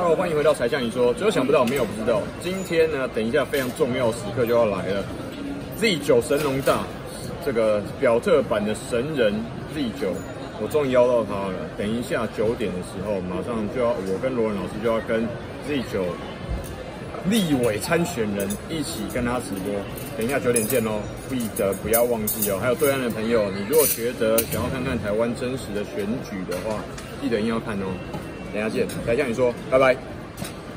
Hello，欢迎回到柴 Sean 你说，只有想不到，没有不知道。今天呢，等一下非常重要时刻就要来了，Z9 神龙大，这个表特版的神人 Z9，我终于邀到他了。等一下九点的时候，马上就要我跟罗文老师就要跟 Z9 立委参选人一起跟他直播。等一下九点见哦，记得不要忘记哦。还有对岸的朋友，你如果觉得想要看看台湾真实的选举的话，记得一定要看哦。等下见，等下见你说，拜拜。